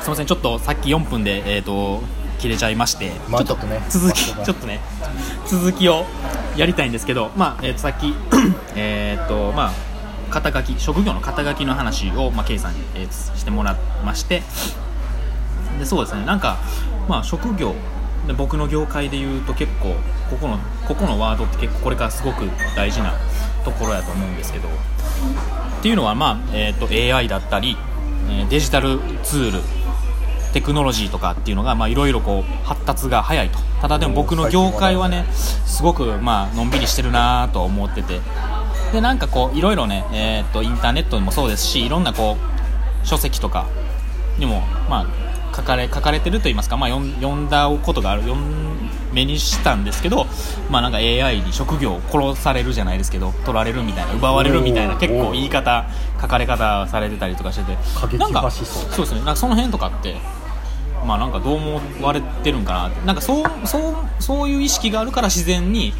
すみませんちょっとさっき4分でえっ、と切れちゃいまして、まあちょっとね続きまあちょっとね。続きをやりたいんですけどまあ、えー、とさっき えっとまあ肩書き職業の肩書きの話を、まあ、ケイさんに、えーしてもらいましてでそうですねなんかまあ職業で僕の業界で言うと結構ここのここのワードって結構これからすごく大事なところやと思うんですけどっていうのはまあ、えー、と AI だったり、えーデジタルツールテクノロジーとかっていうのがまあいろいろこう発達が早いと。ただでも僕の業界はねすごくまあのんびりしてるなと思ってて。でなんかこういろいろね、えー、とインターネットもそうですしいろんなこう書籍とかにもまあ書かれ書かれてると言いますか、まあ、読んだことがある読ん目にしたんですけど、まあ、なんか AI に職業を殺されるじゃないですけど取られるみたいな奪われるみたいな結構言い方書かれ方されてたりとかしてて。なんかそうですね。なんかその辺とかってまあなんかどう思われてるんかなって。なんかそうそうそういう意識があるから自然に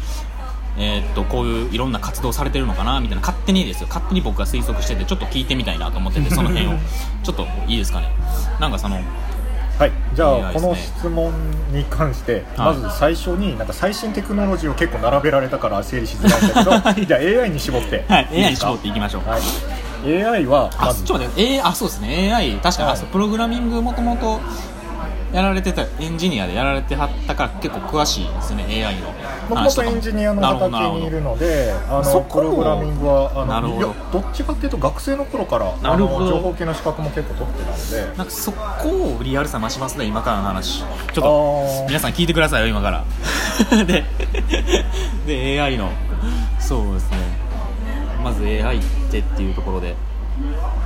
えーっとこういういろんな活動されてるのかなみたいな。勝手にですよ。勝手に僕が推測しててちょっと聞いてみたいなと思ってて その辺を。ちょっといいですかね。なんかそのはい、じゃあ、この質問に関して、はい。まず最初になんか最新テクノロジーを結構並べられたから整理しづらいんだけど じゃあ AI に絞って。はい。い AI に絞っていきましょう。はい、AI はあまず。ちょっと待って。A あそうですね。AI 確かに、はい。プログラミングもともとやられてたエンジニアでやられてはったから結構詳しいですね AI の話とかもとエンジニアの畑にいるのであそこのプログラミングはあのいやど。っちかっていうと学生の頃からなるほど。あの情報系の資格も結構取ってたので。なんかそこをリアルさ増しますね今からの話。ちょっあとー。皆さん聞いてくださいよ今から。でで AI の。そうですね。まず AI ってっていうところで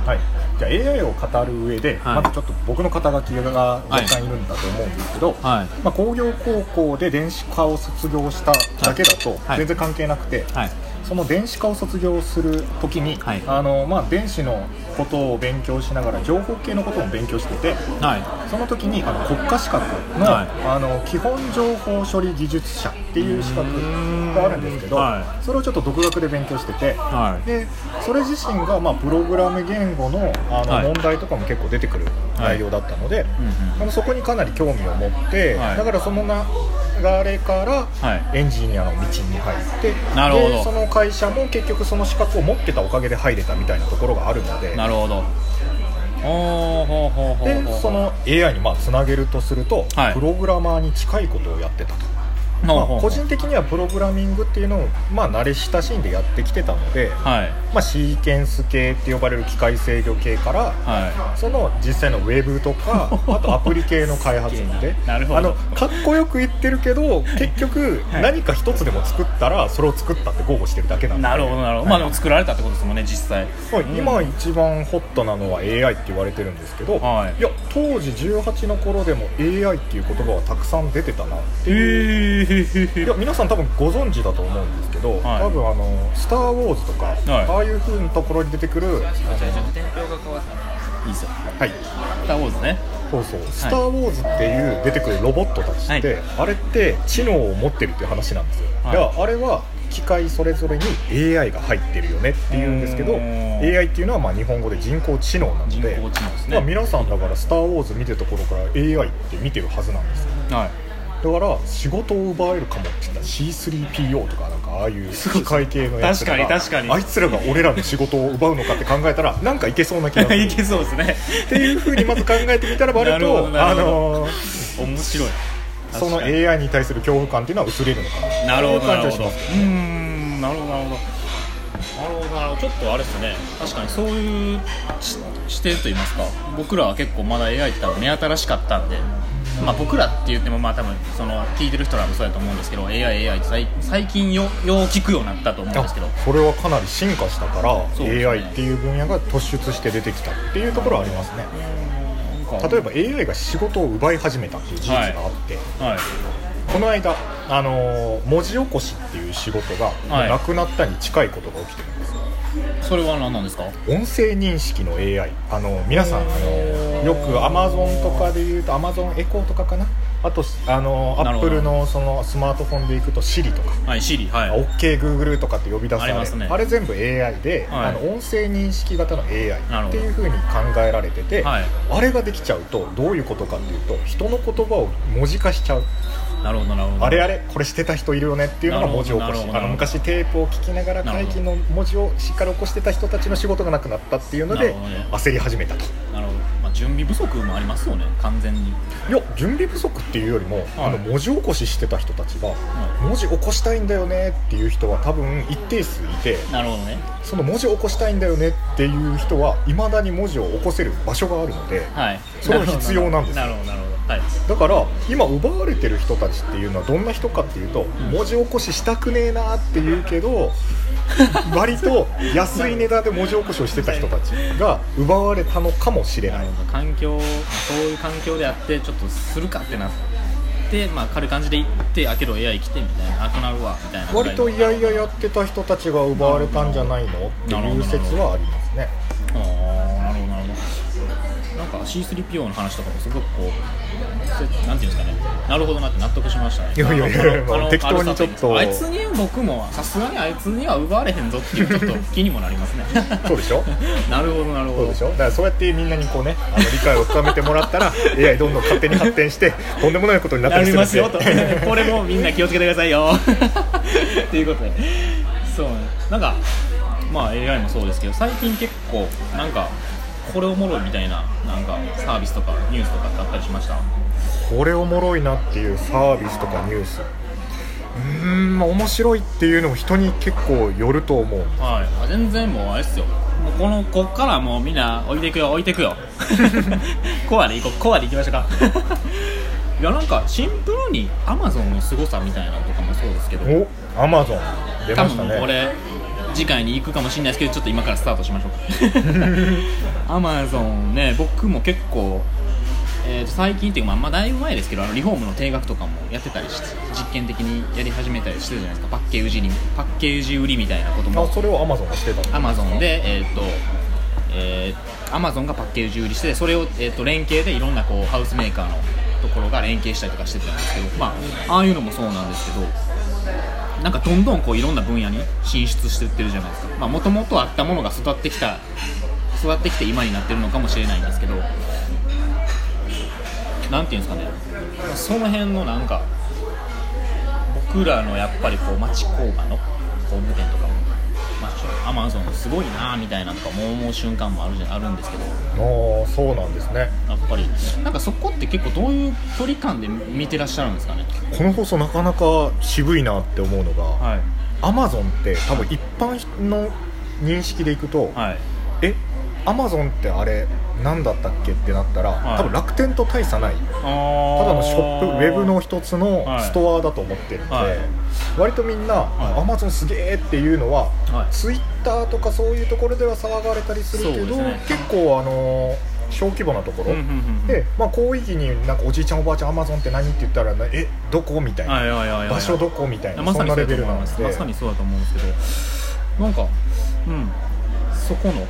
はい、じゃあ AI を語る上で、はい。まずちょっと僕の肩書きが若干いるんだと思うんですけど、はいまあ、工業高校で電子科を卒業しただけだとはい全然関係なくて、はいその電子科を卒業する時に、はいあのまあ、電子のことを勉強しながら情報系のことも勉強しててはい。その時にあの国家資格の,、はい。あの基本情報処理技術者っていう資格があるんですけど、はそれをちょっと独学で勉強してて。はい。でそれ自身が、まあ、プログラム言語のあの、はい。問題とかも結構出てくる内容だったので、うんうんあのそこにかなり興味を持って、はい。だからその流れから、はい。エンジニアの道に入ってなるほど。でその会社も結局その資格を持ってたおかげで入れたみたいなところがあるので。なるほど。でその AI にまあつなげるとすると、はい。プログラマーに近いことをやってたと。まあ個人的にはプログラミングっていうのを、まあ、慣れ親しんでやってきてたので、はい。まあ、シーケンス系って呼ばれる機械制御系からはその実際のウェブとか あとアプリ系の開発までなるほど。あのかっこよく言ってるけど結局はい。何か一つでも作ったらそれを作ったって豪語してるだけなんいで。なるほどなるほど、まあでも作られたってことですもんね実際。まあ今一番ホットなのは AI って言われてるんですけど、はい。や当時18の頃でも AI っていう言葉はたくさん出てたなっていうへいや 皆さん多分ご存知だと思うんですけど、はい。多分あの「スター・ウォーズ」とか、はい。ああいう風なところに出てくるいいですよ。はい。スター・ウォーズね。そうそう「スター・ウォーズ」っていう出てくるロボットたちって、はい。あれって知能を持ってるっていう話なんですよ、はい。いやあれは機械それぞれに AI が入ってるよねっていうんですけど AI っていうのはまあ日本語で人工知能なの人工で知能ですまあ、ね皆さんだから「スター・ウォーズ」見てるところから AI って見てるはずなんですよ。はいだから仕事を奪えるかもって言ったら C3PO とかなんかああいう機械系のやつらが確かに確かに。あいつらが俺らの仕事を奪うのかって考えたら なんかいけそうな気がする。いけそうですねっていうふうにまず考えてみたらばあるなるほどとあのー面白い。その AI に。対する恐怖感っていうのは薄れるのかな。なるほどうんなるほどなるほどなるほどなるほど。ちょっとあれですね。確かにそういうし視点といいますか。僕らは結構まだ AI って多分目新しかったんで。まあ僕らって言ってもまあ多分その聞いてる人らもそうだと思うんですけど AI、AI って最最近よよう聞くようになったと思うんですけど。あそれはかなり進化したから、ね。AI っていう分野が突出して出てきたっていうところはありますね。例えば AI が仕事を奪い始めたっていう事実があって、はい。この間、あのー文字起こしっていう仕事が、はい。なくなったに近いことが起きてるんですよ。それは何なんですか？音声認識の AI あの皆さんあのよく Amazon とかで言うと Amazon エコーとかかな？あとあのアなるほど。ップルのそのスマートフォンでいくと Siri とか。はい Siri はい。OKGoogle とかって呼び出される。ありますね。あれ全部 AI で、はい。あの音声認識型の AI っていうふうに考えられてて、はい。あれができちゃうとどういうことかっていうと人の言葉を文字化しちゃうなるほどなるほど。あれあれこれしてた人いるよねっていうのが文字起こしあの昔テープを聞きながら会議の文字をしっかり起こしてた人たちの仕事がなくなったっていうのでね。焦り始めたと。なるほど、まあ、準備不足もありますよね完全に。いや準備不足っていうよりも、あの文字起こししてた人たちが、い。文字起こしたいんだよねっていう人は多分一定数いてなるほどね。その文字起こしたいんだよねっていう人はいまだに文字を起こせる場所があるのではい。それは必要なんですよ。なるほどなるほどはい。だから今奪われてる人たちっていうのはどんな人かっていうと、文字起こししたくねえなって言うけど 割と安い値段で文字起こしをしてた人たちが奪われたのかもしれない。環境そういう環境であってちょっとするかってなってまあ軽い感じで行ってあけど AI 来てみたいなあくなるわみたいな割といやいややってた人たちが奪われたんじゃないのっていう説はありますねなんか C3PO の話とかもすごくこうせなんていうんですかね。なるほどなって納得しましたね。いやいやいや適当にちょっと。あいつに僕もさすがにあいつには奪われへんぞっていうちょっと気にもなりますね。そうでしょ？なるほどなるほど。そうでしょ？だからそうやってみんなにこうねあの理解を深めてもらったら AI どんどん勝手に発展してとんでもないことになったなりりするんでますよ とこれもみんな気をつけてくださいよ。っていうことで。そうね。なんかまあ AI もそうですけど最近結構なんかこれおもろいみたいななんかサービスとかニュースとかってあったりしました？これおもろいなっていうサービスとかニュース。うーんまあ面白いっていうのも人に結構よると思う。はい。あ全然もうあれっすよ。もうこのこっからもうみんな置いていくよ置いていくよ。コアでいこう。コアでいきましょうか。いやなんかシンプルに Amazon の凄さみたいなのとかもそうですけど。おアマゾン。出多ましたね。分これ次回に行くかもしれないですけどちょっと今からスタートしましょうか アマゾンね僕も結構、えー、と最近っていうかまあ、まあ、だいぶ前ですけどあのリフォームの定額とかもやってたりして実験的にやり始めたりしてるじゃないですか。パッケージにパッケージ売りみたいなことも。あそれをアマゾンがしてたのアマゾンでえっ、とえー、アマゾンがパッケージ売りしてそれを、えー、と連携でいろんなこうハウスメーカーのところが連携したりとかしてたんですけどまあああいうのもそうなんですけどなんかどんどんこういろんな分野に進出していってるじゃないですか。もともとあったものが育ってきた育ってきて今になってるのかもしれないんですけどなんていうんですかね。その辺のなんか僕らのやっぱりこう町工場の工務店とかもアマゾンすごいなみたいなとかも思う瞬間もあるじゃあるんですけど。ああそうなんですね。やっぱり。なんかそこって結構どういう距離感で見てらっしゃるんですかね。この放送なかなか渋いなって思うのが、はい。アマゾンって多分一般の認識でいくと、はい。えアマゾンってあれ何だったっけってなったら、はい。多分楽天と大差ない。たただのショップウェブの一つのはい。ストアだと思ってるので、はい。割とみんな、はい。アマゾンすげえっていうのは、はい。ツイッターとかそういうところでは騒がれたりするけど、ね。結構あの小規模なところ、うんうんうんで、まあ、広域になんかおじいちゃんおばあちゃんアマゾンって何って言ったらえどこみたいな、場所どこみたいな、そんなレベルなんで。まさにそうだと思うんですけど。なんかうん。そこの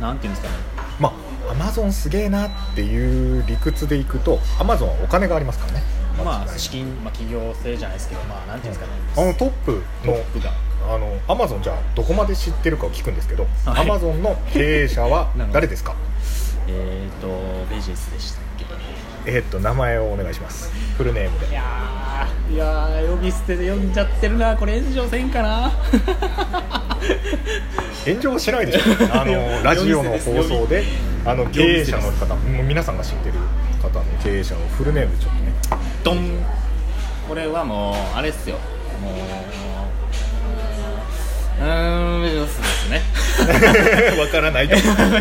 なんていうんですかね。まあアマゾンすげえなっていう理屈でいくとアマゾンはお金がありますからね。まあ資金、まあ、企業性じゃないですけどまあなんていうんですかね。あのトップのトップが。あのアマゾンじゃあどこまで知ってるかを聞くんですけどはい。アマゾンの経営者は 誰ですか？えっ、ー、とベジェスでしたっけ？えーっと名前をお願いします。フルネームいでやーいやー呼び捨てで呼んじゃってるな。これ炎上せんかな 炎上はしないでしょ。あの ラジオの放送であの経営者の方もう皆さんが知ってる方の経営者のフルネームちょっとね。ドン。これはもうあれっすよ。もううーんですねわからないと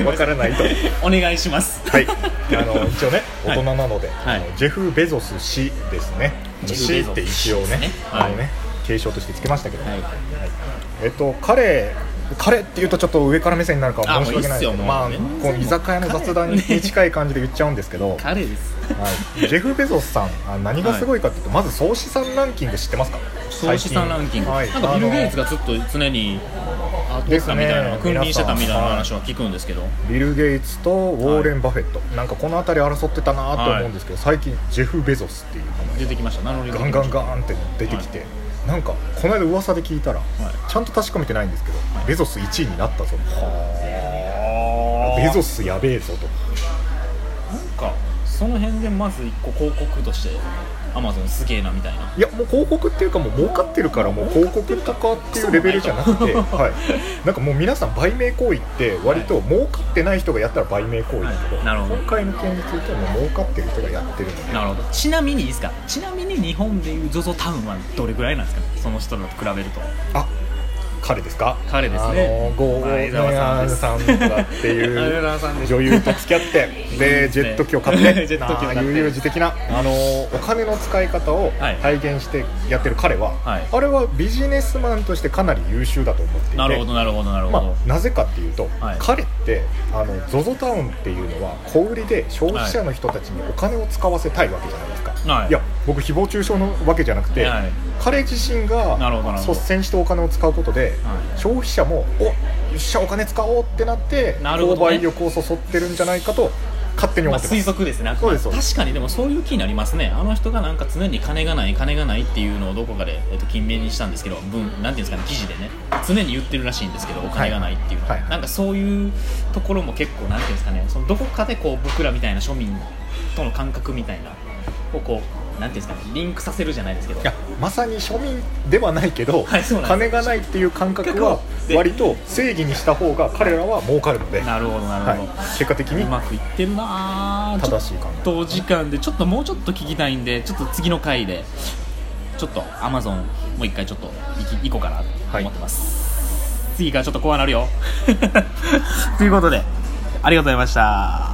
わからないとお願いしますはい、あの一応ねはい大人なので、はいあのジェフ・ベゾス氏ですね氏って一応ねねあのね継承としてつけましたけど、はい。えっと彼彼っていうとちょっと上から目線になるか申し訳ないですけどまあこう居酒屋の雑談に近い感じで言っちゃうんですけど、彼です。はい、ジェフ・ベゾスさんあ何がすごいかっていうと、まず総資産ランキング知ってますか？総資産ランキング、はいなんかビル・ゲイツががずっと常にあ取ったみたいな、ですね君臨してたみたいな話は聞くんですけど、ビル・ゲイツとウォーレン・バフェット、なんかこの辺り争ってたなと思うんですけど、最近ジェフ・ベゾスっていう名前。出てきました。ガンガンガンって出てきて、なんかこの間噂で聞いたら、ちゃんと確かめてないんですけど、ベゾス1位になったぞはあ。ベゾスやべえぞとその辺でまず一個広告としてアマゾンすげえなみたいな。いやもう広告っていうかもう儲かってるからもう広告とかっていうレベルじゃなくて、はい、なんかもう皆さん売名行為って割と儲かってない人がやったら売名行為だけど、はい。なるほど。今回の件についてはもう儲かってる人がやってるので。なるほど。ちなみにいいですか？ちなみに日本でいう ZOZO タウンはどれぐらいなんですか？その人らと比べると。あ彼ですか？彼ですね。あのゴー前澤さんとかっていう 女優と付き合ってでジェット機を買って。ジェット機を買って。ああ悠々自適なあのお金の使い方をはい。体現してやってる彼は、はい。あれはビジネスマンとしてかなり優秀だと思っていて。なるほどなるほどなるほど、まあ、なぜかっていうと、はい。彼ってあの ZOZO タウンっていうのは小売りで消費者の人たちにお金を使わせたいわけじゃないですか、はいや僕誹謗中傷のわけじゃなくて、はい。彼自身が率先してお金を使うことで、はい。消費者もおよっしゃお金使おうってなって購買力をそそってるんじゃないかと勝手にまあ、思ってます、推測ですね。そうです確かにでもそういう気になりますね。あの人がなんか常に金がない金がないっていうのをどこかで、えっと、金名にしたんですけど文なんていうんですかね記事でね。常に言ってるらしいんですけどお金がないっていうのは、はい。はい。なんかそういうところも結構なんていうんですかねそのどこかでこう僕らみたいな庶民との感覚みたいなをこうなんていうんですかねリンクさせるじゃないですけど。いやまさに庶民ではないけど、はいそうなんです。金がないっていう感覚はで割と正義にした方が彼らは儲かるので、なるほどなるはい。ほど、、結果的にうまくいってるなぁ。正しい考っとお時間でちょっともうちょっと聞きたいんでちょっと次の回でちょっとアマゾンもう一回ちょっと行き行こうかなと思ってます、次からちょっと怖なるよ。ということでありがとうございました